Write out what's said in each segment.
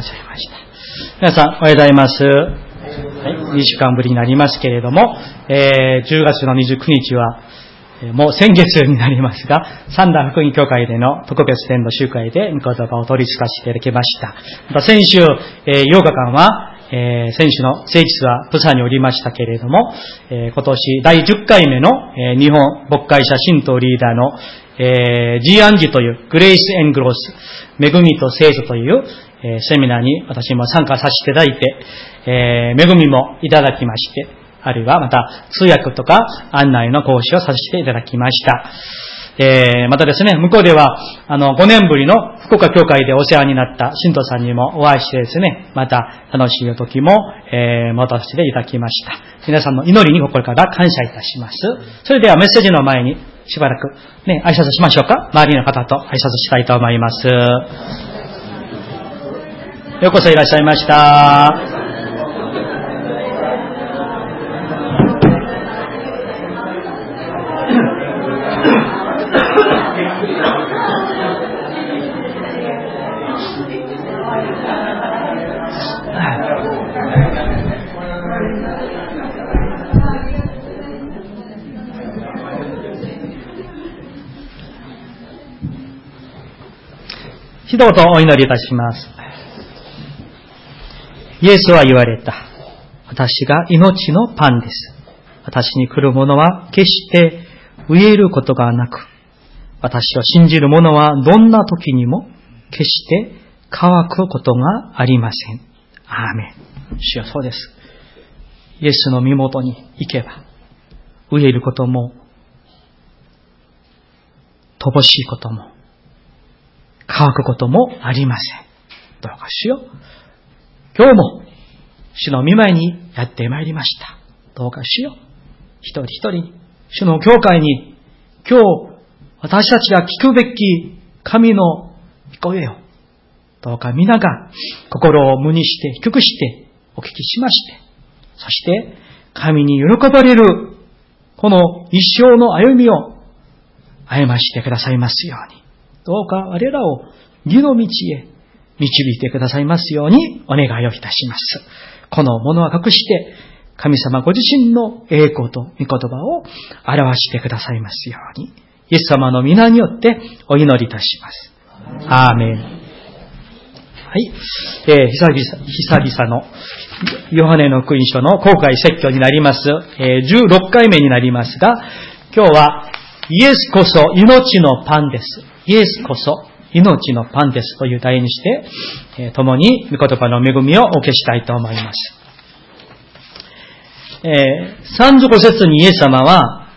ございました。皆さん、おはようございます。はい、2週間ぶりになりますけれども、えー、10月の29日は、もう先月になりますが、三段福音協会での特別伝の集会で御言葉を取り付かせていただきました。また先週、えー、8日間は、えー、選手の聖日はプサにおりましたけれども、えー、今年第10回目の、えー、日本牧会者神道リーダーの、えー、ジーアンジというグレイス・エングロス、恵みと聖書という、えー、セミナーに私も参加させていただいて、えー、恵みもいただきまして、あるいはまた通訳とか案内の講師をさせていただきました。えー、またですね、向こうでは、あの、5年ぶりの福岡教会でお世話になった信徒さんにもお会いしてですね、また楽しい時も、えー、持たせていただきました。皆さんの祈りに心から感謝いたします。それではメッセージの前にしばらくね、挨拶しましょうか。周りの方と挨拶したいと思います。ようこそいらっしゃいました。一言お祈りいたします。イエスは言われた。私が命のパンです。私に来る者は決して飢えることがなく、私を信じる者はどんな時にも決して乾くことがありません。アーメン。主はそうです。イエスの身元に行けば、飢えることも、乏しいことも、乾くこともありません。どうかしよう。今日も主の見舞いにやってまいりました。どうかしよう。一人一人、主の教会に今日私たちが聞くべき神の御声をどうか皆が心を無にして低くしてお聞きしまして、そして神に喜ばれるこの一生の歩みを歩ましてくださいますように。どうか我らを義の道へ導いてくださいますようにお願いをいたします。このものは隠して、神様ご自身の栄光と御言葉を表してくださいますように、イエス様の皆によってお祈りいたします。アーメン。はい。えー、久々、久々の、ヨハネの福音書の公開説教になります。えー、16回目になりますが、今日は、イエスこそ命のパンです。イエスこそ命のパンですという題にして、え共に御言葉の恵みをお受けしたいと思います。えー、35節にイエス様は、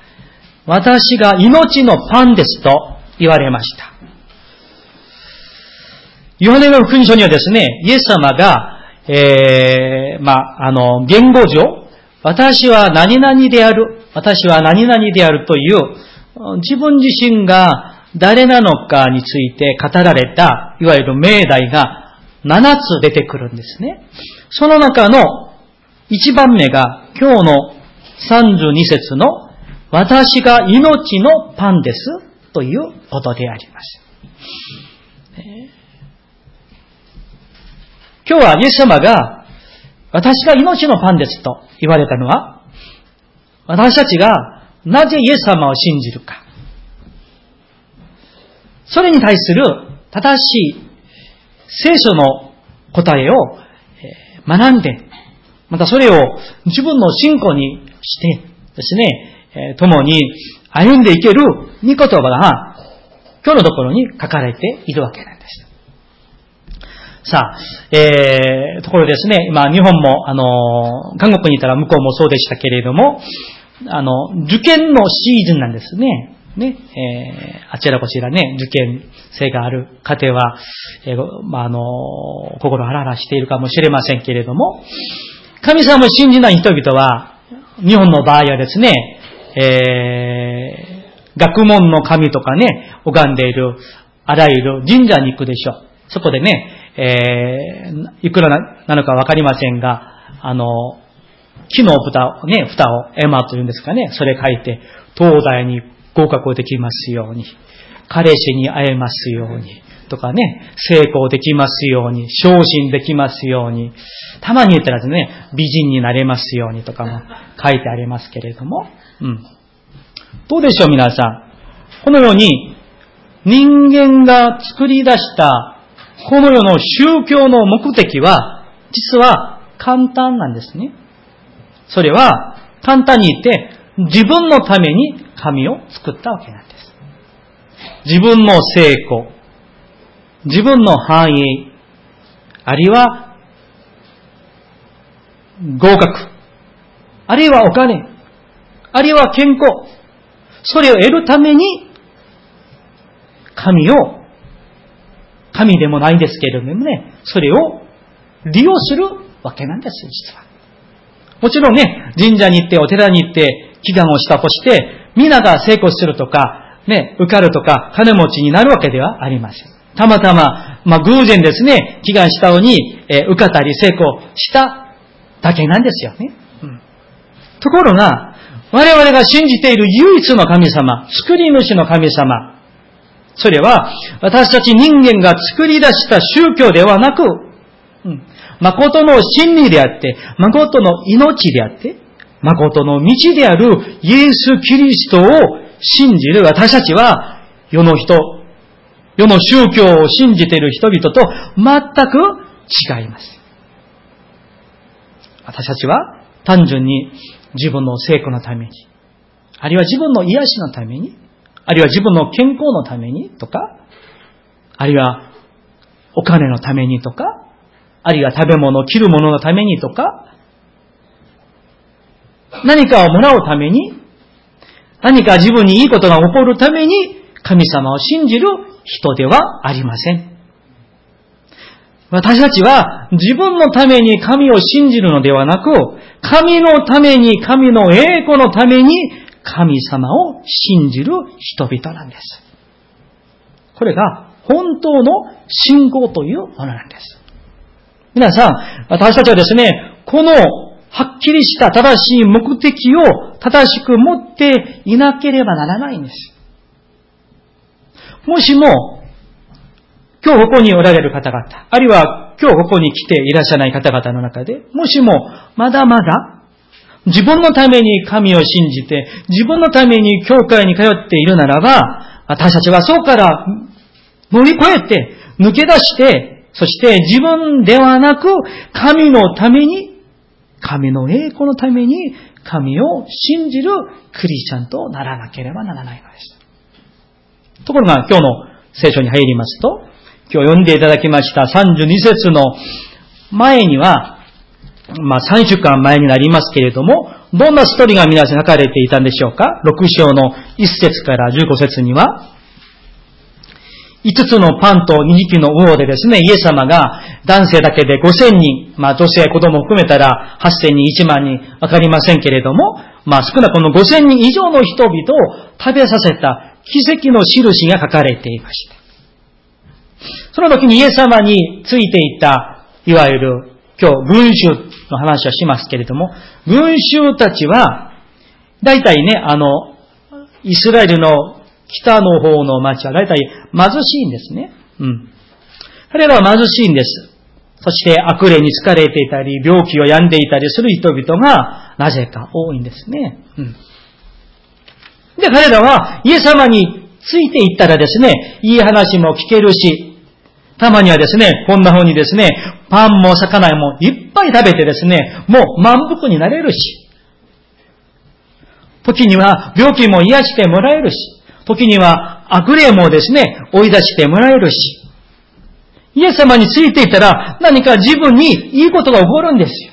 私が命のパンですと言われました。ヨハネの福音書にはですね、イエス様が、えー、ま、あの、言語上、私は何々である、私は何々であるという、自分自身が誰なのかについて語られた、いわゆる命題が7つ出てくるんですね。その中の1番目が今日の32節の私が命のパンですということであります。今日はイエス様が私が命のパンですと言われたのは私たちがなぜイエス様を信じるかそれに対する正しい聖書の答えを学んで、またそれを自分の信仰にしてですね、共に歩んでいける御言葉が今日のところに書かれているわけなんです。さあ、えー、ところですね、今日本も、あの、韓国にいたら向こうもそうでしたけれども、あの、受験のシーズンなんですね。ね、えー、あちらこちらね、受験生がある家庭は、えー、まあ、あの、心ハラハラしているかもしれませんけれども、神様を信じない人々は、日本の場合はですね、えー、学問の神とかね、拝んでいる、あらゆる神社に行くでしょう。そこでね、えー、いくらなのかわかりませんが、あの、木の蓋をね、蓋をエマというんですかね、それ書いて、東大に合格できますように。彼氏に会えますように。とかね、成功できますように、昇進できますように、たまに言ったらですね、美人になれますようにとかも書いてありますけれども、うん。どうでしょう皆さん。このように、人間が作り出したこの世の宗教の目的は、実は簡単なんですね。それは、簡単に言って、自分のために神を作ったわけなんです。自分の成功、自分の繁栄、あるいは合格、あるいはお金、あるいは健康、それを得るために、神を、神でもないですけれどもね、それを利用するわけなんです、実は。もちろんね、神社に行って、お寺に行って、祈願をしたとして、皆が成功するとか、ね、受かるとか、金持ちになるわけではありません。たまたま、まあ、偶然ですね、祈願したのに、えー、受かったり成功しただけなんですよね。うん、ところが、我々が信じている唯一の神様、作り主の神様、それは、私たち人間が作り出した宗教ではなく、うん、誠の真理であって、誠の命であって、誠の道であるイエス・キリストを信じる私たちは、世の人、世の宗教を信じている人々と全く違います。私たちは単純に自分の成功のために、あるいは自分の癒しのために、あるいは自分の健康のためにとか、あるいはお金のためにとか、あるいは食べ物、着るもののためにとか、何かをもらうために、何か自分にいいことが起こるために、神様を信じる人ではありません。私たちは自分のために神を信じるのではなく、神のために、神の栄光のために、神様を信じる人々なんです。これが本当の信仰というものなんです。皆さん、私たちはですね、このはっきりした正しい目的を正しく持っていなければならないんです。もしも、今日ここにおられる方々、あるいは今日ここに来ていらっしゃらない方々の中で、もしもまだまだ自分のために神を信じて、自分のために教会に通っているならば、私たちはそうから乗り越えて、抜け出して、そして自分ではなく、神のために神の栄光のために神を信じるクリスチャンとならなければならないのです。ところが今日の聖書に入りますと、今日読んでいただきました32節の前には、まあ3週間前になりますけれども、どんなストーリーが皆さん書かれていたんでしょうか ?6 章の1節から15節には、5つのパンと2匹の魚でですね、イエス様が男性だけで5000人、まあ女性、子供を含めたら8000人、1万人、わかりませんけれども、まあ少なくこの5000人以上の人々を食べさせた奇跡の印が書かれていました。その時にイエス様についていた、いわゆる今日群衆の話はしますけれども、群衆たちは、大体ね、あの、イスラエルの北の方の町は大体貧しいんですね。うん。彼らは貧しいんです。そして悪霊に疲れていたり、病気を病んでいたりする人々が、なぜか多いんですね。うん。で、彼らは、イエス様についていったらですね、いい話も聞けるし、たまにはですね、こんな風にですね、パンも魚もいっぱい食べてですね、もう満腹になれるし、時には病気も癒してもらえるし、時には悪霊もですね、追い出してもらえるし、イエス様についていたら何か自分にいいことが起こるんですよ。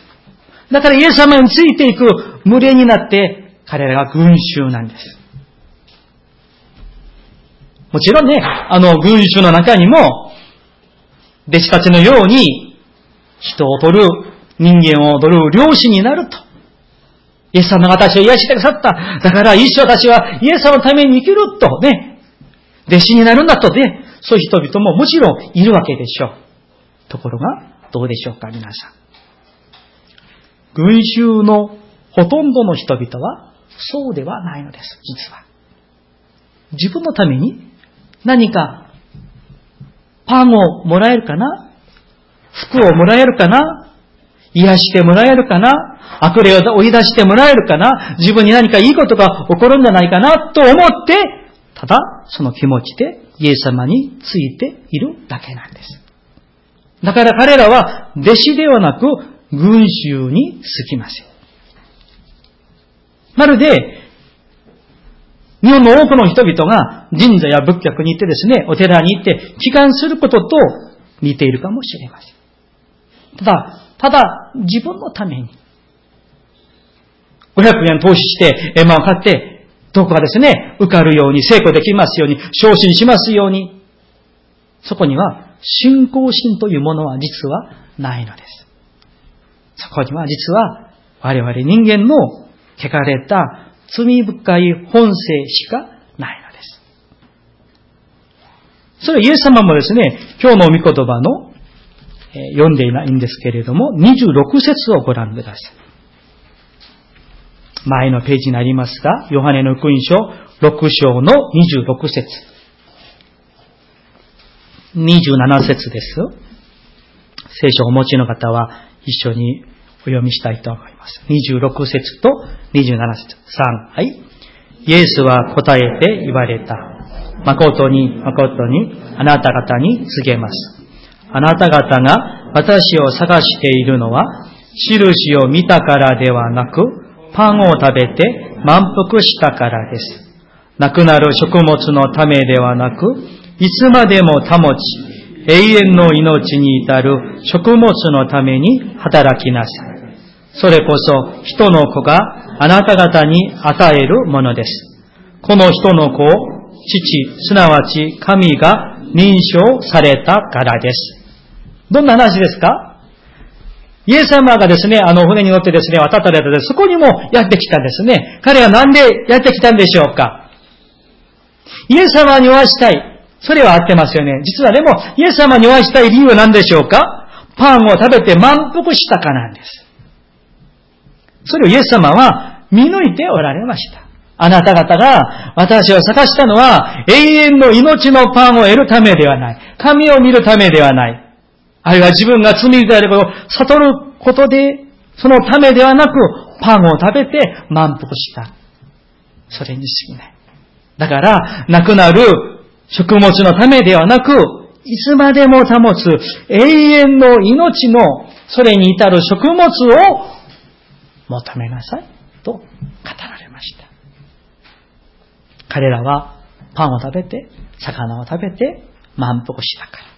だからイエス様についていく群れになって彼らが群衆なんです。もちろんね、あの群衆の中にも弟子たちのように人を取る、人間を取る漁師になると。イエス様が私を癒してくださった。だから一生私はイエス様のために生きるとね、弟子になるんだとね、そういう人々ももちろんいるわけでしょう。ところが、どうでしょうか、皆さん。群衆のほとんどの人々はそうではないのです、実は。自分のために何かパンをもらえるかな？服をもらえるかな？癒してもらえるかな？悪霊を追い出してもらえるかな？自分に何かいいことが起こるんじゃないかなと思って、ただその気持ちでイエス様についているだけなんです。だから彼らは弟子ではなく群衆にすきません。まるで、日本の多くの人々が神社や仏教に行ってですね、お寺に行って帰還することと似ているかもしれません。ただ、ただ自分のために、500円投資して円満を買って、どこかですね、受かるように、成功できますように、昇進しますように、そこには信仰心というものは実はないのです。そこには実は我々人間の汚れた罪深い本性しかないのです。それはイエス様もですね、今日の御言葉の、読んでいないんですけれども、26節をご覧ください。前のページになりますが、ヨハネの福音書6章の26節27節です。聖書をお持ちの方は一緒にお読みしたいと思います。26節と27節。3、はい。イエスは答えて言われた。誠に誠にあなた方に告げます。あなた方が私を探しているのは、印を見たからではなく、パンを食べて満腹したからです。亡くなる食物のためではなく、いつまでも保ち、永遠の命に至る食物のために働きなさい。それこそ人の子があなた方に与えるものです。この人の子を父、すなわち神が認証されたからです。どんな話ですか？イエス様がですね、あの船に乗ってですね、渡ったれたで、そこにもやってきたんですね。彼はなんでやってきたんでしょうか？イエス様にお会いしたい。それは合ってますよね。実はでも、イエス様にお会いしたい理由は何でしょうか？パンを食べて満腹したかなんです。それをイエス様は見抜いておられました。あなた方が私を探したのは永遠の命のパンを得るためではない。神を見るためではない。あるいは自分が罪であることを悟ることで、そのためではなく、パンを食べて満腹した。それに過ぎない。だから、亡くなる食物のためではなく、いつまでも保つ永遠の命のそれに至る食物を求めなさいと語られました。彼らはパンを食べて、魚を食べて満腹したから。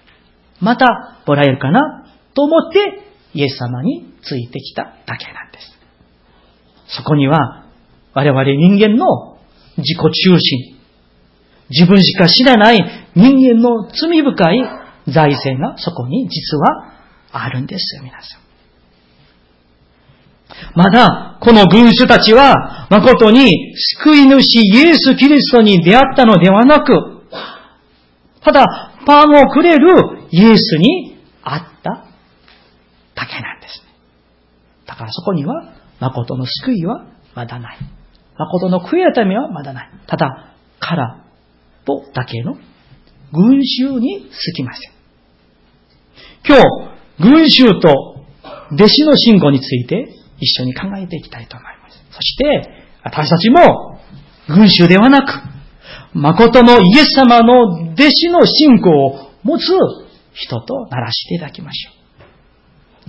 またもらえるかなと思ってイエス様についてきただけなんです。そこには我々人間の自己中心、自分しか知らない人間の罪深い財政がそこに実はあるんですよ、皆さん。まだ、この群衆たちは、誠に救い主イエス・キリストに出会ったのではなく、ただ、パンをくれるイエスに会っただけなんですね。だからそこには、誠の救いはまだない。誠の悔い改めはまだない。ただ、空とだけの群衆に過ぎません。今日、群衆と弟子の信仰について一緒に考えていきたいと思います。そして、私たちも、群衆ではなく、誠のイエス様の弟子の信仰を持つ人とならしていただきましょ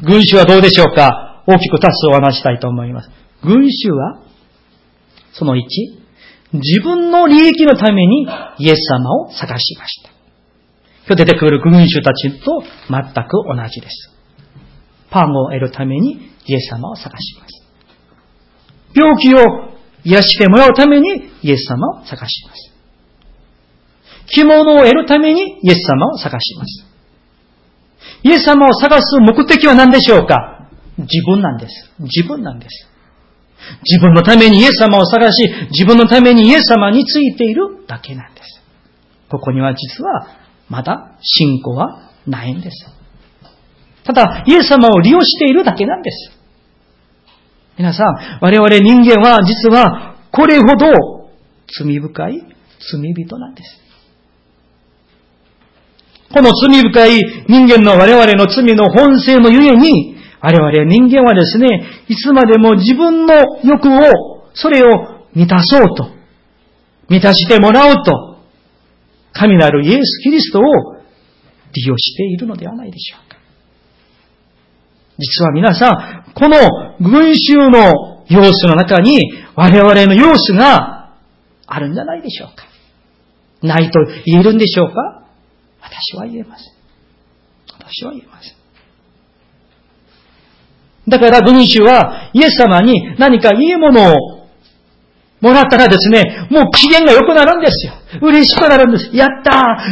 う。群衆はどうでしょうか？大きく二つお話したいと思います。群衆は、その1、自分の利益のためにイエス様を探しました。今日出てくる群衆たちと全く同じです。パンを得るためにイエス様を探します。病気を癒してもらうためにイエス様を探します。着物を得るためにイエス様を探します。イエス様を探す目的は何でしょうか？自分なんです。自分なんです。自分のためにイエス様を探し、自分のためにイエス様についているだけなんです。ここには実はまだ信仰はないんです。ただ、イエス様を利用しているだけなんです。皆さん、我々人間は実はこれほど罪深い罪人なんです。この罪深い人間の我々の罪の本性のゆえに、我々人間はですね、いつまでも自分の欲を、それを満たそうと、満たしてもらおうと、神なるイエス・キリストを利用しているのではないでしょうか。実は皆さん、この群衆の様子の中に我々の様子があるんじゃないでしょうか。ないと言えるんでしょうか私は言えません。私は言えません。だから群衆はイエス様に何かいいものをもらったらですね、もう機嫌が良くなるんですよ。嬉しくなるんです。やった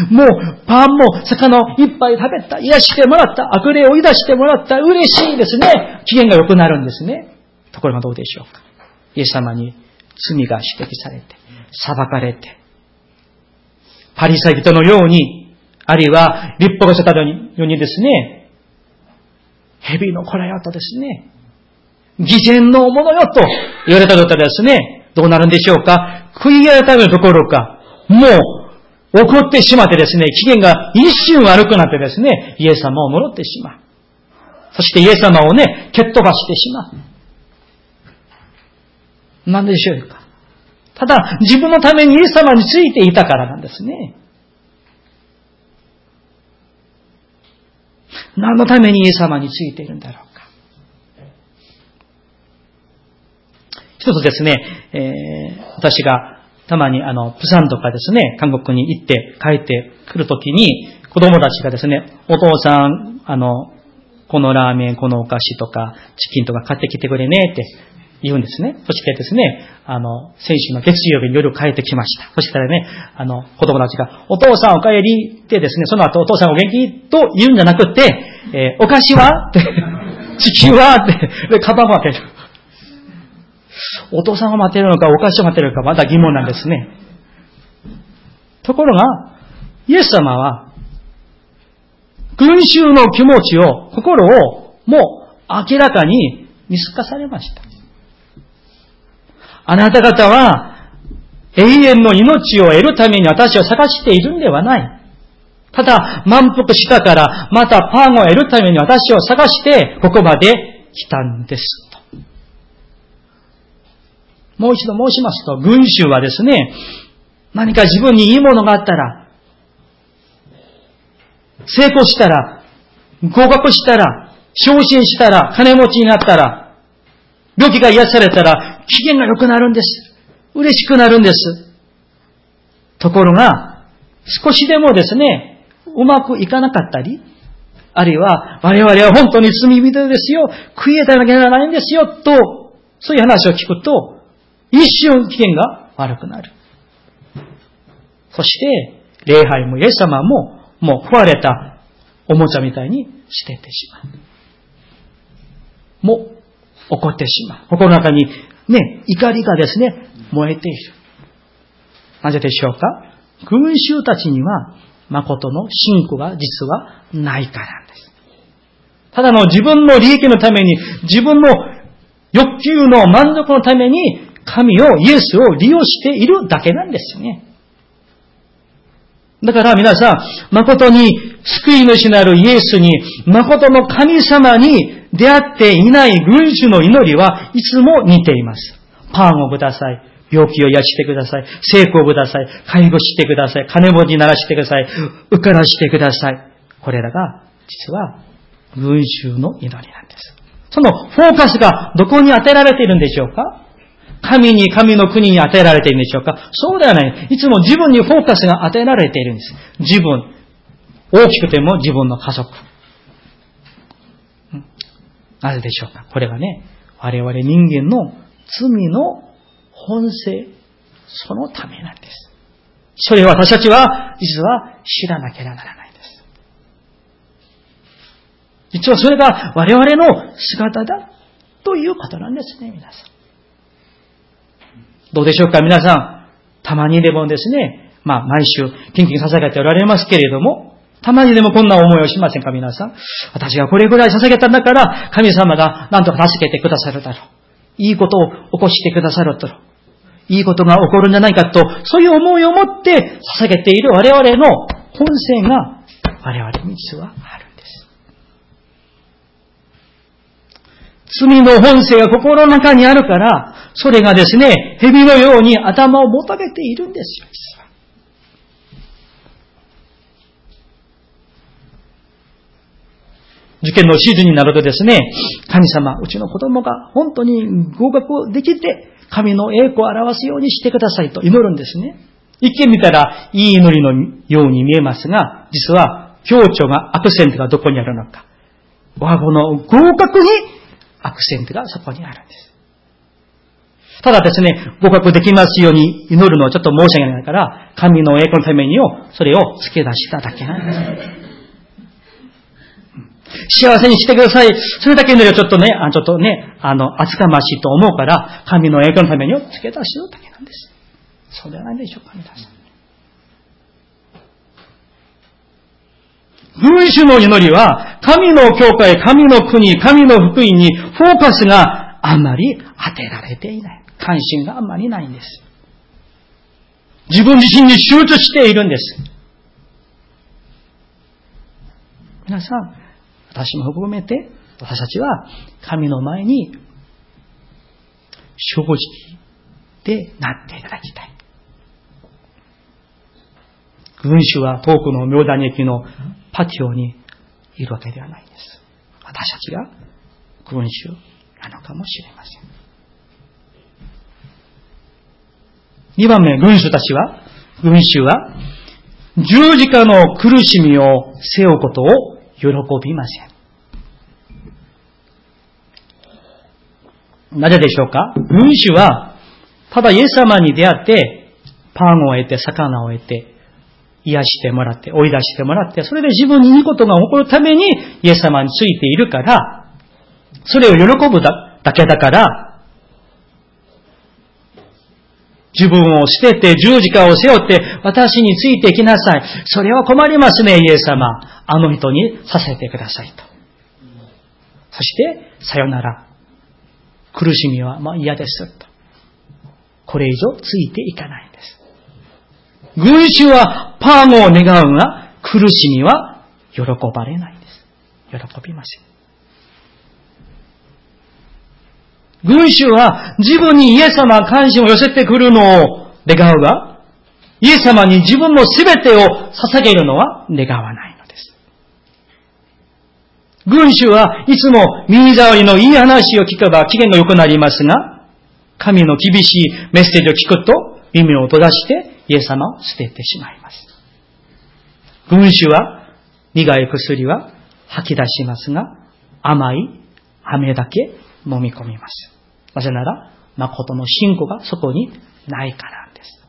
ーもうパンも魚をいっぱい食べた。癒してもらった。悪霊を追い出してもらった。嬉しいですね。機嫌が良くなるんですね。ところがどうでしょうか。イエス様に罪が指摘されて、裁かれて、パリサイ人のように、あるいは立法がしたようにですね、蛇の子らよとですね、偽善のものよと言われたとったらですね、どうなるんでしょうか？悔い改めるところか、もう怒ってしまってですね、期限が一瞬悪くなってですね、イエス様を戻ってしまう。そしてイエス様をね、蹴っ飛ばしてしまう。なんでしょうか？ただ、自分のためにイエス様についていたからなんですね。何のためにイエス様についているんだろうか。一つですね、えー、私がたまにあの、プサンとかですね、韓国に行って帰ってくるときに、子供たちがですね、お父さん、あの、このラーメン、このお菓子とか、チキンとか買ってきてくれねって言うんですね。そしてですね、あの、先週の月曜日に夜帰ってきました。そしたらね、あの、子供たちが、お父さんお帰りってですね、その後お父さんお元気と言うんじゃなくて、えー、お菓子は？って、チキンは？って、で、カバンも開ける。お父さんが待てるのか、お菓子を待てるのか、まだ疑問なんですね。ところが、イエス様は、群衆の気持ちを、心を、もう明らかに見透かされました。あなた方は、永遠の命を得るために私を探しているんではない。ただ、満腹したから、またパンを得るために私を探して、ここまで来たんです。もう一度申しますと、群衆はですね、何か自分にいいものがあったら、成功したら、合格したら、昇進したら、金持ちになったら、病気が癒されたら、機嫌が良くなるんです。嬉しくなるんです。ところが、少しでもですね、うまくいかなかったり、あるいは、我々は本当に罪人ですよ、悔いたなきゃならないんですよ、と、そういう話を聞くと、一瞬危険が悪くなる。そして、礼拝もイエス様も、もう壊れたおもちゃみたいに捨ててしまう。もう、怒ってしまう。心の中に、ね、怒りがですね、燃えている。なぜでしょうか？群衆たちには、誠の信仰が実はないからなんです。ただの自分の利益のために、自分の欲求の満足のために、神を、イエスを利用しているだけなんですよね。だから皆さん、誠に救い主なるイエスに、誠の神様に出会っていない群衆の祈りはいつも似ています。パンをください。病気を癒してください。成功をください。介護してください。金持ちにならしてください。うからしてください。これらが、実は、群衆の祈りなんです。そのフォーカスがどこに当てられているんでしょうか？神に神の国に与えられているんでしょうか？そうではない。いつも自分にフォーカスが与えられているんです。自分。大きくても自分の家族。なぜでしょうかこれがね、我々人間の罪の本性、そのためなんです。それを私たちは、実は知らなければならないんです。実はそれが我々の姿だということなんですね、皆さん。どうでしょうか皆さん。たまにでもですね、まあ毎週、献金捧げておられますけれども、たまにでもこんな思いをしませんか皆さん？私がこれぐらい捧げたんだから、神様が何とか助けてくださるだろう。いいことを起こしてくださるだろう。いいことが起こるんじゃないかと、そういう思いを持って捧げている我々の本性が我々に実はあるんです。罪の本性が心の中にあるから、それがですね、蛇のように頭をもたげているんですよ、実は。受験のシーズンになるとですね、神様、うちの子供が本当に合格できて、神の栄光を表すようにしてくださいと祈るんですね。一見見たらいい祈りのように見えますが、実は強調がアクセントがどこにあるのか。我が子の合格にアクセントがそこにあるんです。ただですね、合格できますように祈るのはちょっと申し訳ないから、神の栄光のためにを、それを付け出しただけなんです。幸せにしてください。それだけ祈りはちょっとね、あちょっとね、あの、厚かましいと思うから、神の栄光のためにを付け出しようだけなんです。そうではないでしょうか、皆さん。群衆の祈りは、神の教会、神の国、神の福音にフォーカスがあまり当てられていない。関心があんまりないんです。自分自身に集中しているんです。皆さん、私も含めて、私たちは神の前に正直でなっていただきたい。群衆は遠くの妙谷駅のパティオにいるわけではないんです。私たちが群衆なのかもしれません。二番目、群衆たちは、群衆は、十字架の苦しみを背負うことを喜びません。なぜでしょうか？群衆は、ただイエス様に出会って、パンを得て、魚を得て、癒してもらって、追い出してもらって、それで自分にいいことが起こるために、イエス様についているから、それを喜ぶだけだから、自分を捨てて十字架を背負って私についてきなさい。それは困りますね、イエス様。あの人にさせてくださいと。そして、さよなら。苦しみはまあ嫌ですと。これ以上ついていかないんです。群衆はパーゴを願うが、苦しみは喜ばれないんです。喜びません。群衆は自分にイエス様関心を寄せてくるのを願うが、イエス様に自分の全てを捧げるのは願わないのです。群衆はいつも耳障りのいい話を聞けば機嫌が良くなりますが、神の厳しいメッセージを聞くと耳を閉ざしてイエス様を捨ててしまいます。群衆は苦い薬は吐き出しますが、甘い飴だけ飲み込みます。なぜなら、誠の信仰がそこにないからです。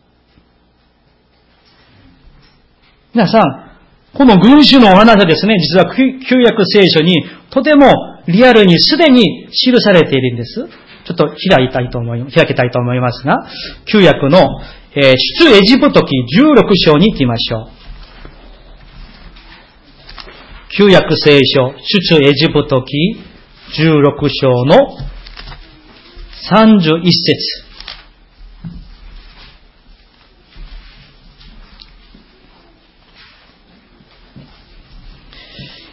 皆さん、この群衆のお話ですね、実は旧約聖書にとてもリアルにすでに記されているんです。ちょっと開いたいと思い、開けたいと思いますが、旧約の、えー、出エジプト記16章に行きましょう。旧約聖書、出エジプト記16章の31節。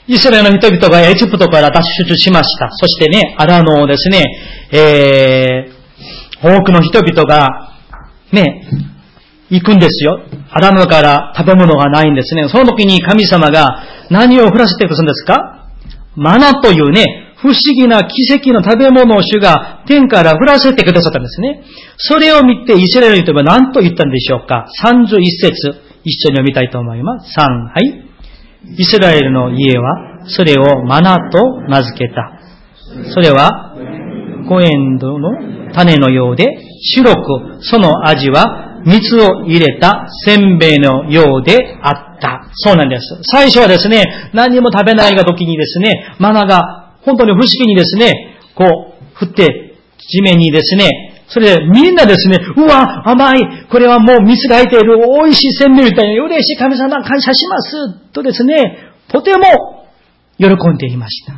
イスラエルの人々がエジプトから脱出しました。そしてね、アラノをですね、えー、多くの人々が、ね、行くんですよ。アラノから食べ物がないんですね。その時に神様が何を降らせてくるんですか？マナというね、不思議な奇跡の食べ物を主が天から降らせてくださったんですね。それを見てイスラエルの人は何と言ったんでしょうか ?31 節、一緒に読みたいと思います。3、はい。イスラエルの家は、それをマナと名付けた。それは、コエンドの種のようで、白く、その味は、蜜を入れたせんべいのようであった。そうなんです。最初はですね、何も食べないが時にですね、マナが本当に不思議にですね、こう、振って、地面にですね、それでみんなですね、うわ、甘い、これはもう蜜が入っている美味しい鮮明みたいな、嬉しい神様感謝します、とですね、とても喜んでいました。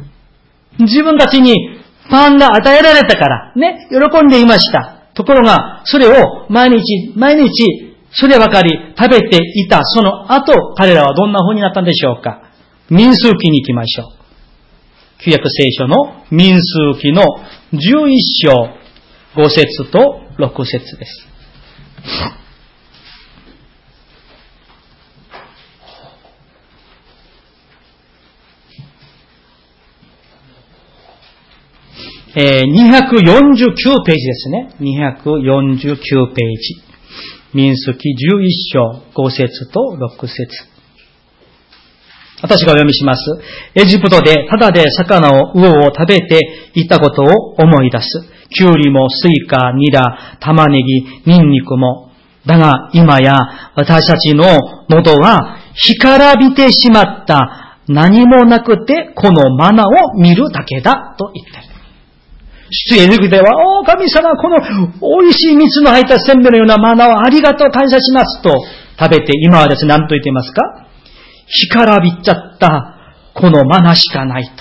自分たちにパンが与えられたから、ね、喜んでいました。ところが、それを毎日、毎日、そればかり食べていた、その後、彼らはどんな風になったんでしょうか民数記に行きましょう。旧約聖書の民数記の11章5節と6節です。えー、249ページですね。249ページ。民数記11章5節と6節私がお読みします。エジプトでただで魚を、魚を食べていたことを思い出す。キュウリもスイカ、ニラ、玉ねぎ、ニンニクも。だが今や私たちの喉は干からびてしまった何もなくてこのマナを見るだけだと言ってる。出エジプトでは、お神様、この美味しい蜜の入ったせんべいのようなマナをありがとう感謝しますと食べて、今はですね、何と言っていますか？干からびっちゃったこのマナしかないと。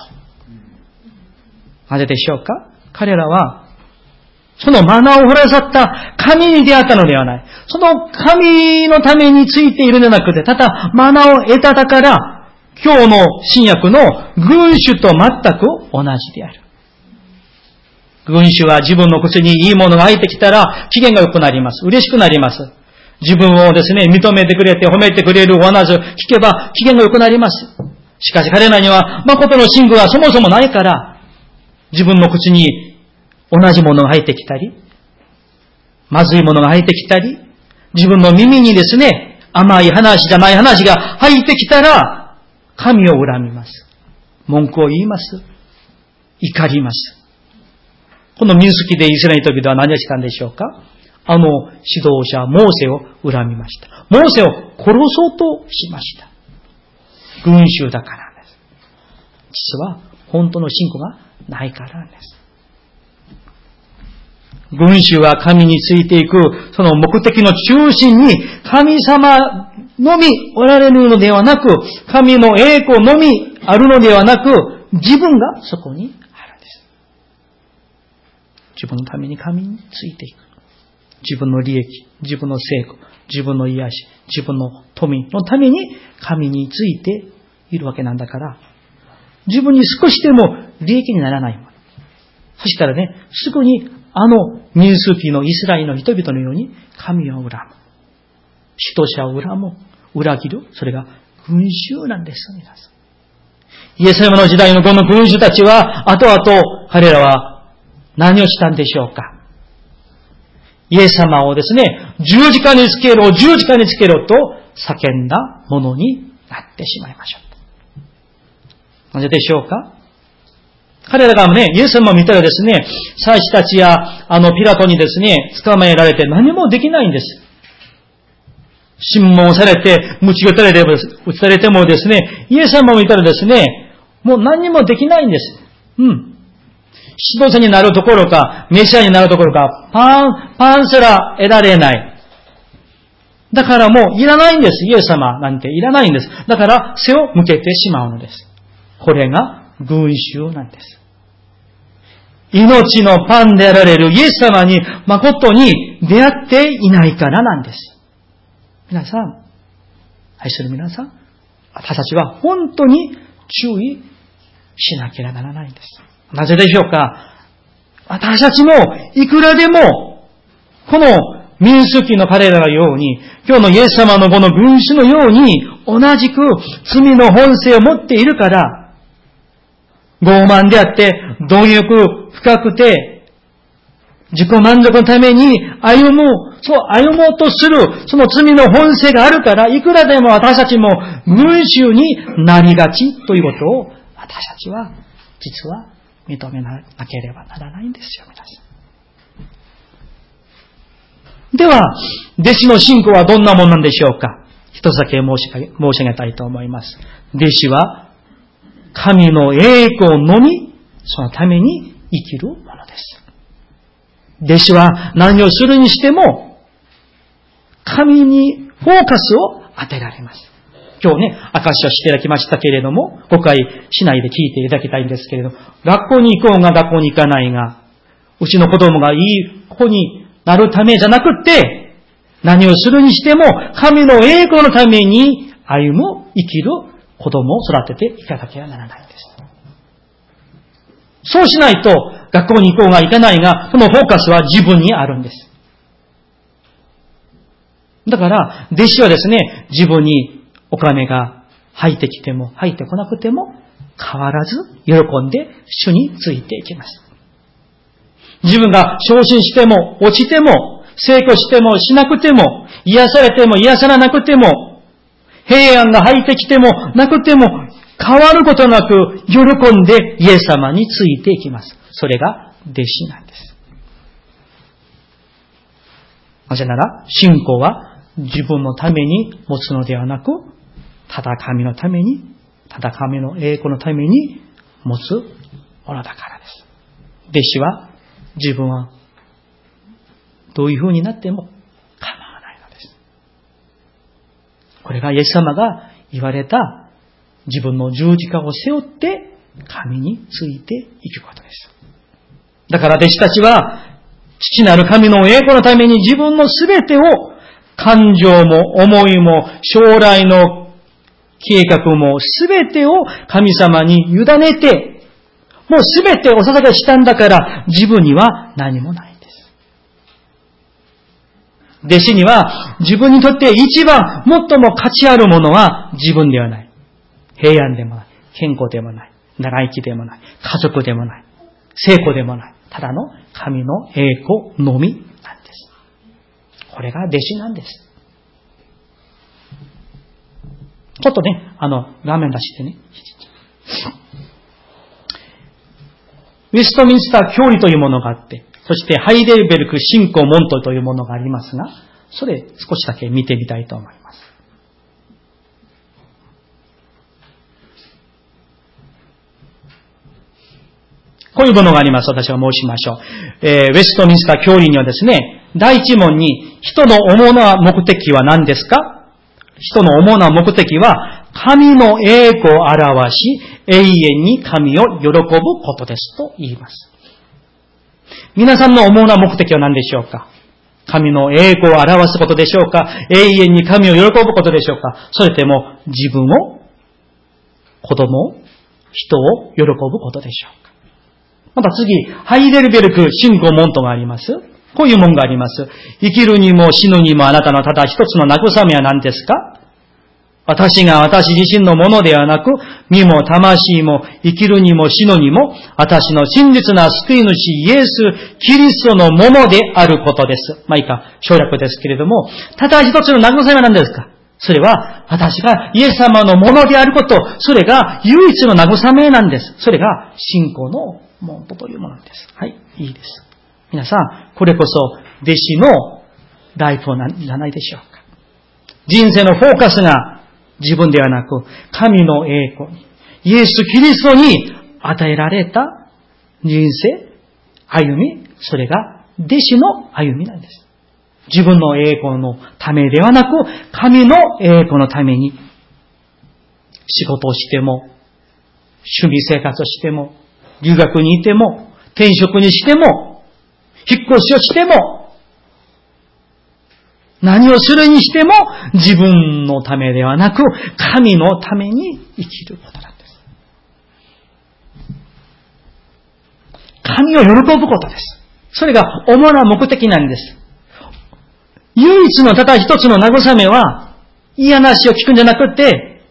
なぜでしょうか？彼らは、そのマナを掘らさった神に出会ったのではない。その神のためについているのではなくて、ただマナを得ただから、今日の新約の群衆と全く同じである。群衆は自分の口にいいものが入ってきたら機嫌が良くなります。嬉しくなります。自分をですね、認めてくれて褒めてくれるお話を聞けば機嫌が良くなります。しかし彼らには誠の真具はそもそもないから、自分の口に同じものが入ってきたり、まずいものが入ってきたり、自分の耳にですね、甘い話じゃない話が入ってきたら、神を恨みます。文句を言います。怒ります。この民主記でイスラエルの時では何をしたんでしょうか？あの指導者、モーセを恨みました。モーセを殺そうとしました。群衆だからです。実は本当の信仰がないからです。群衆は神についていく、その目的の中心に神様のみおられるのではなく、神の栄光のみあるのではなく、自分がそこにあるんです自分のために神についていく。自分の利益、自分の成功、自分の癒し、自分の富のために神についているわけなんだから、自分に少しでも利益にならないもの。そしたらね、すぐにあの民数記のイスラエルの人々のように神を恨む。使徒者を恨む。裏切る。それが群衆なんです、皆さん。イエス様の時代のこの群衆たちは、後々彼らは何をしたんでしょうかイエス様をですね、十字架につけろ、十字架につけろと叫んだものになってしまいましょう。なぜでしょうか？彼らがね、イエス様を見たらですね、祭司たちやあのピラトにですね、捕まえられて何もできないんです。審問されて、鞭打たれても、打たれてもですね、イエス様を見たらですね、もう何もできないんです。うん。指導者になるところか、メシアになるところか、パン、パンすら得られない。だからもういらないんです。イエス様なんていらないんです。だから背を向けてしまうのです。これが群衆なんです。命のパンであられるイエス様に誠に出会っていないからなんです。皆さん、愛する皆さん、私たちは本当に注意しなければならないんです。なぜでしょうか？私たちもいくらでも、この民主記の彼らのように、今日のイエス様のこの群衆のように、同じく罪の本性を持っているから、傲慢であって、貪欲深くて、自己満足のために歩む、そう歩もうとする、その罪の本性があるから、いくらでも私たちも群衆になりがちということを、私たちは、実は認めなければならないんですよ、皆さん。では、弟子の信仰はどんなものなんでしょうか？一つだけ申し申し上げたいと思います。弟子は、神の栄光のみ、そのために生きるものです。弟子は何をするにしても、神にフォーカスを当てられます。今日ね、証しをしていただきましたけれども、誤解しないで聞いていただきたいんですけれど、学校に行こうが学校に行かないが、うちの子供がいい子になるためじゃなくって、何をするにしても、神の栄光のために歩む、生きる子供を育てていかなきゃならないんです。そうしないと学校に行こうが行かないが、このフォーカスは自分にあるんです。だから、弟子はですね、自分にお金が入ってきても入ってこなくても変わらず喜んで主についていきます。自分が昇進しても落ちても成功してもしなくても癒されても癒さらなくても平安が入ってきてもなくても変わることなく喜んでイエス様についていきます。それが弟子なんです。なぜなら信仰は自分のために持つのではなくただ神のために、ただ神の栄光のために持つものだからです。弟子は自分はどういう風になっても構わないのです。これがイエス様が言われた自分の十字架を背負って神についていくことです。だから弟子たちは父なる神の栄光のために自分のすべてを感情も思いも将来の計画もすべてを神様に委ねて、もうすべてお捧げしたんだから自分には何もないんです。弟子には自分にとって一番最も価値あるものは自分ではない。平安でもない。健康でもない。長生きでもない。家族でもない。成功でもない。ただの神の栄光のみなんです。これが弟子なんです。ちょっとね、あの、画面出してね。ウェストミンスター教理というものがあって、そしてハイデルベルク信仰門徒というものがありますが、それ少しだけ見てみたいと思います。こういうものがあります。私が申しましょう。えー、ウェストミンスター教理にはですね、第一問に、人の主な目的は何ですか？人の主な目的は、神の栄光を表し、永遠に神を喜ぶことですと言います。皆さんの主な目的は何でしょうか？神の栄光を表すことでしょうか？永遠に神を喜ぶことでしょうか？それとも自分を、子供を、人を喜ぶことでしょうか？また次、ハイデルベルク信仰門徒があります。こういう門があります。生きるにも死ぬにもあなたのただ一つの慰めは何ですか？私が私自身のものではなく、身も魂も生きるにも死ぬにも、私の真実な救い主イエス・キリストのものであることです。まあいいか、省略ですけれども、ただ一つの慰めは何ですか？それは、私がイエス様のものであること、それが唯一の慰めなんです。それが信仰の門徒というものなんです。はい、いいです。皆さん、これこそ弟子のライフなんじゃないでしょうか。人生のフォーカスが自分ではなく、神の栄光に、イエス・キリストに与えられた人生、歩み、それが弟子の歩みなんです。自分の栄光のためではなく、神の栄光のために、仕事をしても、趣味生活をしても、留学にいても、転職にしても、引っ越しをしても、何をするにしても自分のためではなく神のために生きることなんです。神を喜ぶことです。それが主な目的なんです。唯一のただ一つの慰めは、嫌な話を聞くんじゃなくて、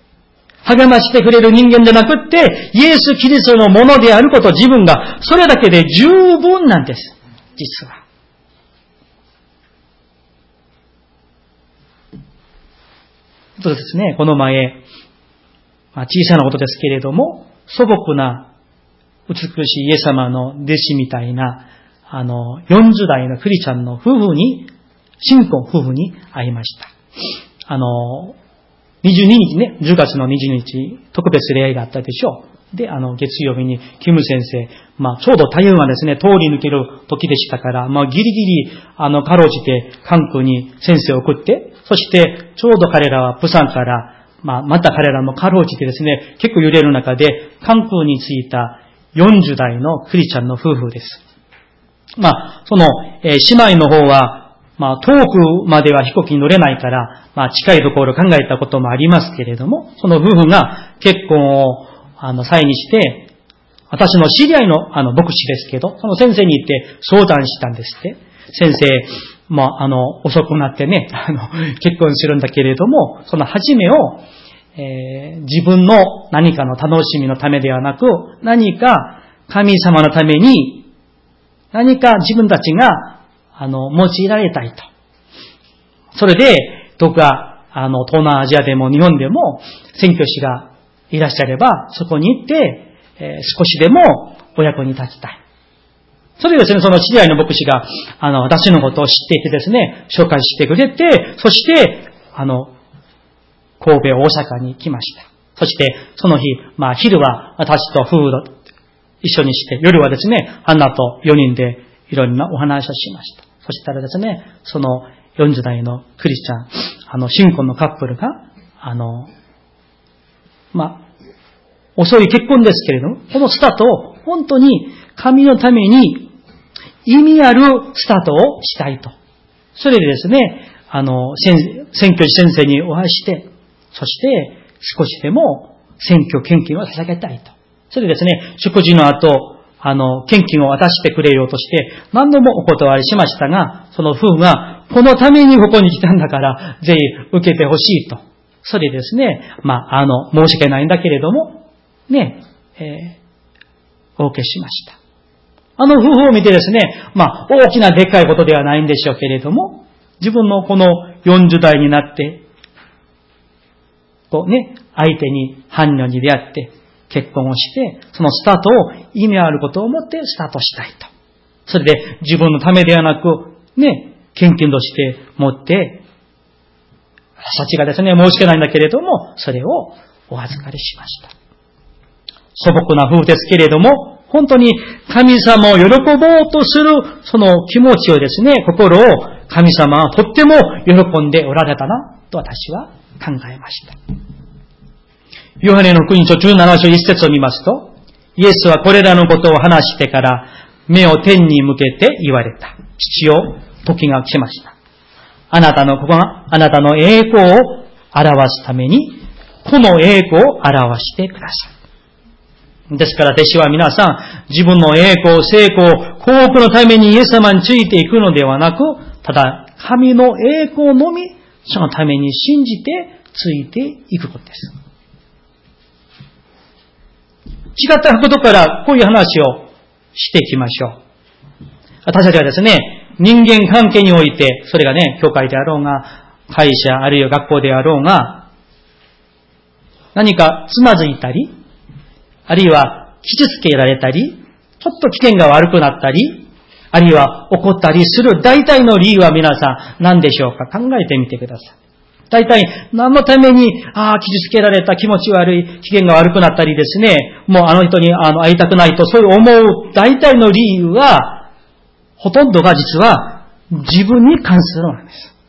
励ましてくれる人間じゃなくって、イエス・キリストのものであること、自分が、それだけで十分なんです。実は。そうですね、この前、まあ、小さなことですけれども、素朴な美しいイエス様の弟子みたいな、あの、40代のクリちゃんの夫婦に、新婚夫婦に会いました。あの、22日ね、10月の22日、特別礼拝があったでしょう。で、あの、月曜日に、キム先生、まあ、ちょうど台湾がですね、通り抜ける時でしたから、まあ、ギリギリ、あの、かろうじて、韓国に先生を送って、そして、ちょうど彼らは、プサンから、まあ、また彼らもかろうじてですね、結構揺れる中で、韓国に着いた40代のクリちゃんの夫婦です。まあ、その、えー、姉妹の方は、まあ、遠くまでは飛行機に乗れないから、まあ、近いところを考えたこともありますけれども、その夫婦が結婚を、あの、際にして、私の知り合いの、あの、牧師ですけど、その先生に行って相談したんですって。先生、まあ、あの、遅くなってね、あの、結婚するんだけれども、その初めを、えー、自分の何かの楽しみのためではなく、何か神様のために、何か自分たちが、あの、用いられたいと。それで、どこか、あの、東南アジアでも日本でも、選挙師がいらっしゃれば、そこに行って、え、少しでもお役に立ちたい。それでですね、その知り合いの牧師が、あの、私のことを知っていてですね、紹介してくれて、そして、あの、神戸、大阪に来ました。そして、その日、まあ、昼は私と夫婦一緒にして、夜はですね、アンナと4人でいろんなお話をしました。そしたらですね、その40代のクリスチャン、あの、新婚のカップルが、あの、まあ、遅い結婚ですけれども、このスタートを本当に神のために意味あるスタートをしたいと。それでですね、あの、選挙先生にお会いして、そして少しでも選挙献金を捧げたいと。それでですね、食事の後、あの、献金を渡してくれようとして、何度もお断りしましたが、その夫婦が、このためにここに来たんだから、ぜひ受けてほしいと。それですね、まあ、あの、申し訳ないんだけれども、ね、えー、お受けしました。あの夫婦を見てですね、まあ、大きなでっかいことではないんでしょうけれども、自分のこの40代になって、とね、相手に伴侶に出会って結婚をして、そのスタートを意味あることを持ってスタートしたいと。それで自分のためではなく、ね、献金として持って、幸がですね、申し訳ないんだけれども、それをお預かりしました。素朴な夫婦ですけれども、本当に神様を喜ぼうとするその気持ちをですね、心を神様はとっても喜んでおられたなと私は考えました。ヨハネの国書17章一節を見ますと、イエスはこれらのことを話してから目を天に向けて言われた。父よ、時が来ました。あなたの、ここがあなたの栄光を表すために、この栄光を表してください。ですから弟子は皆さん、自分の栄光、成功、幸福のためにイエス様についていくのではなく、ただ、神の栄光のみ、そのために信じてついていくことです。違ったことからこういう話をしていきましょう。私たちはですね、人間関係において、それがね、教会であろうが、会社あるいは学校であろうが、何かつまずいたり、あるいは傷つけられたり、ちょっと危険が悪くなったり、あるいは怒ったりする大体の理由は皆さん何でしょうか？考えてみてください。大体何のために、ああ、傷つけられた気持ち悪い、危険が悪くなったりですね、もうあの人にあの会いたくないとそういう思う大体の理由は、ほとんどが実は自分に関するものです。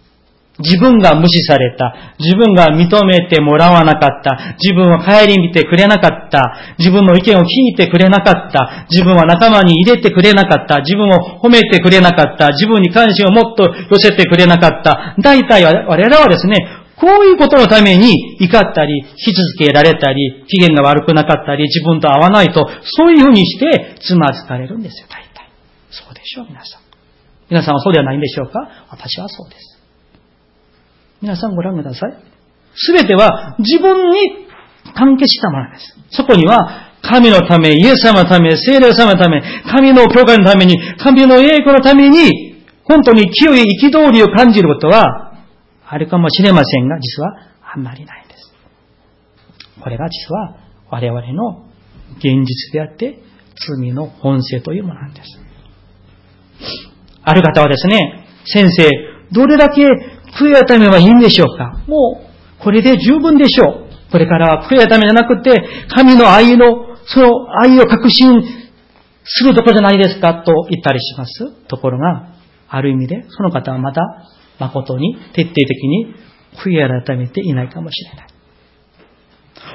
自分が無視された。自分が認めてもらわなかった。自分は帰り見てくれなかった。自分の意見を聞いてくれなかった。自分は仲間に入れてくれなかった。自分を褒めてくれなかった。自分に関心をもっと寄せてくれなかった。大体我々はですね、こういうことのために怒ったり、傷つけられたり、機嫌が悪くなかったり、自分と合わないと、そういうふうにしてつまずかれるんですよ、大体。そうでしょう、皆さん。皆さんはそうではないんでしょうか？私はそうです。皆さんご覧ください。すべては自分に関係したものです。そこには、神のため、イエス様のため、聖霊様のため、神の教会のために、神の栄光のために、本当に清い憤りを感じることは、あるかもしれませんが、実はあんまりないんです。これが実は我々の現実であって、罪の本性というものなんです。ある方はですね、先生、どれだけ悔い改めはいいんでしょうか？もう、これで十分でしょう。これからは悔い改めじゃなくて、神の愛の、その愛を確信するとこじゃないですか？と言ったりします。ところが、ある意味で、その方はまた、誠に、徹底的に悔い改めていないかもしれない。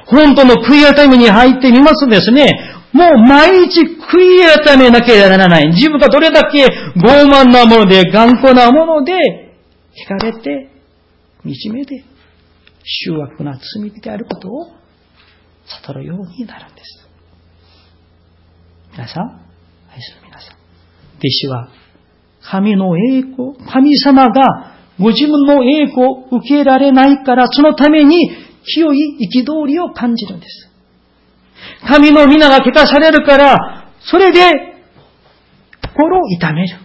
本当の悔い改めに入ってみますとですね、もう毎日悔い改めなければならない。自分がどれだけ傲慢なもので、頑固なもので、聞かれて、惨めで、醜悪な罪であることを悟るようになるんです。皆さん、愛する皆さん。弟子は、神の栄光、神様がご自分の栄光を受けられないから、そのために清い憤りを感じるんです。神の皆が汚されるから、それで心を痛める。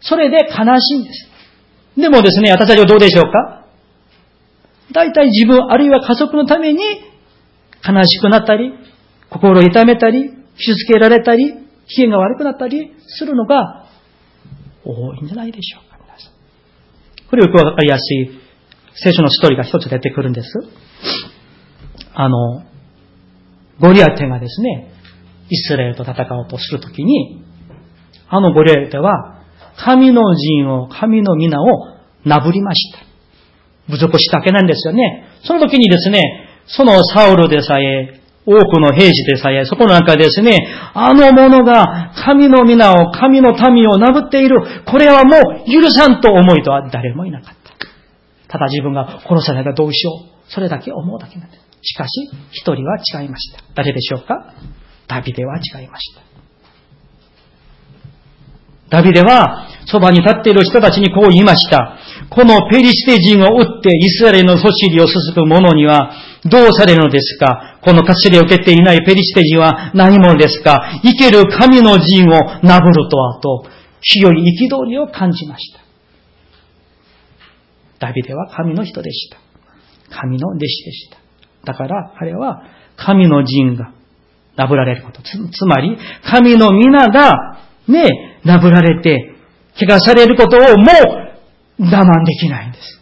それで悲しいんです。でもですね、私たちはどうでしょうか？大体自分、あるいは家族のために悲しくなったり、心を痛めたり、傷つけられたり、機嫌が悪くなったりするのが多いんじゃないでしょうか、皆さん。これよくわかりやすい聖書のストーリーが一つ出てくるんです。あの、ゴリアテがですね、イスラエルと戦おうとするときに、あのゴリアテは、神の陣を、神の皆をなぶりました。侮辱したわけなんですよね。その時にですね、そのサウルでさえ、多くの兵士でさえ、そこの中ですね、あの者が神の皆を、神の民をなぶっている、これはもう許さんと思いとは誰もいなかった。ただ自分が殺されたらどうしよう。それだけ思うだけなんです。しかし、一人は違いました。誰でしょうか？ダビデは違いました。ダビデは、そばに立っている人たちにこう言いました。このペリシテ人を撃ってイスラエルの組織をすすぐ者にはどうされるのですか？この勝ちを受けていないペリシテ人は何者ですか？生ける神の陣をなぶるとはと、清い憤りを感じました。ダビデは神の人でした。神の弟子でした。だから彼は神の陣がなぶられること。つまり、神の皆がね、なぶられて、怪我されることをもう我慢できないんです。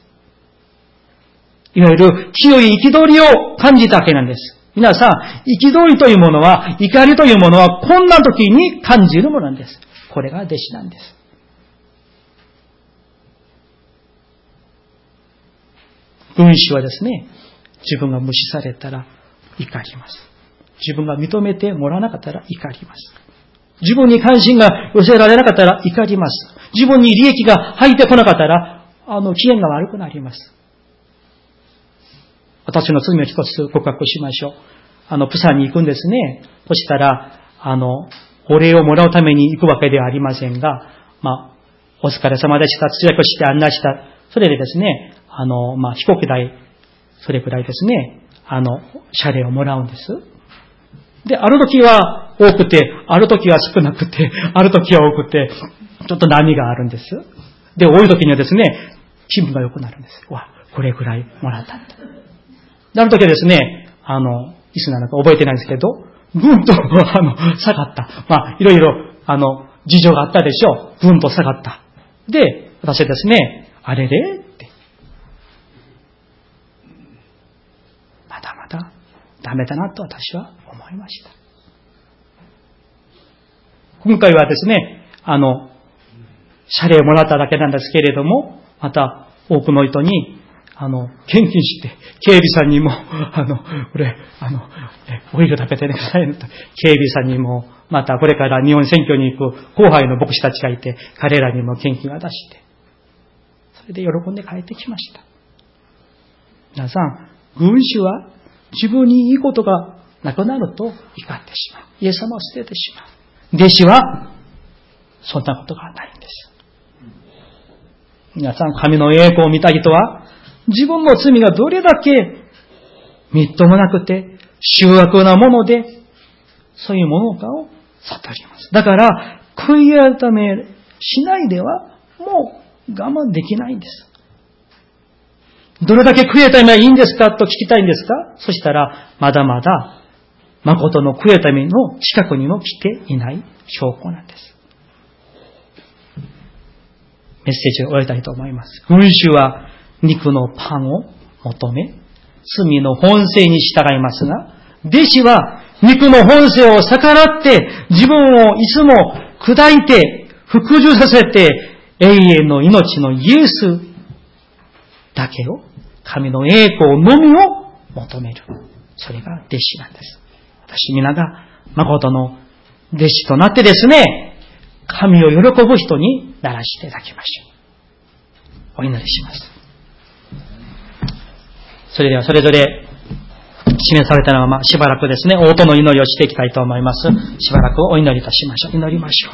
いわゆる清い憤りを感じたわけなんです。皆さん、憤りというものは、怒りというものは、こんな時に感じるものなんです。これが弟子なんです。群衆はですね、自分が無視されたら怒ります。自分が認めてもらわなかったら怒ります。自分に関心が寄せられなかったら怒ります。自分に利益が入ってこなかったら、あの、機嫌が悪くなります。私の罪を一つ告白しましょう。あの、プサンに行くんですね。そしたら、あの、お礼をもらうために行くわけではありませんが、まあ、お疲れ様でした。通訳して案内した。それでですね、あの、まあ、飛行機代それくらいですね、あの、謝礼をもらうんです。で、ある時は多くて、ある時は少なくて、ある時は多くて、ちょっと波があるんです。で、多い時にはですね、気分が良くなるんです。わ、これくらいもらったんだ。ある時はですね、あの、いつなのか覚えてないんですけど、ぐんと、あの、下がった。まあ、いろいろ、あの、事情があったでしょう。ぐんと下がった。で、私はですね、あれれ？ダメだなと私は思いました。今回はですね、あの、謝礼をもらっただけなんですけれども、また多くの人に、あの、献金して、警備さんにも、あの、これ、あの、オイル食べてくださいと、警備さんにも、またこれから日本選挙に行く後輩の牧師たちがいて、彼らにも献金を出して、それで喜んで帰ってきました。皆さん、群衆は自分にいいことがなくなると怒ってしまう。イエス様を捨ててしまう。弟子は、そんなことがないんです。皆さん、神の栄光を見た人は、自分の罪がどれだけみっともなくて、醜悪なもので、そういうものかを悟ります。だから、悔い改めしないでは、もう我慢できないんです。どれだけ悔えためはいいんですかと聞きたいんですか？そしたら、まだまだ、誠の悔えための近くにも来ていない証拠なんです。メッセージを終わりたいと思います。群衆は肉のパンを求め、罪の本性に従いますが、弟子は肉の本性を逆らって、自分をいつも砕いて、服従させて、永遠の命のイエスだけを、神の栄光のみを求める。それが弟子なんです。私皆が誠の弟子となってですね、神を喜ぶ人にならしていただきましょう。お祈りします。それではそれぞれ示されたまましばらくですね、応答の祈りをしていきたいと思います。しばらくお祈りいたしましょう。祈りましょう。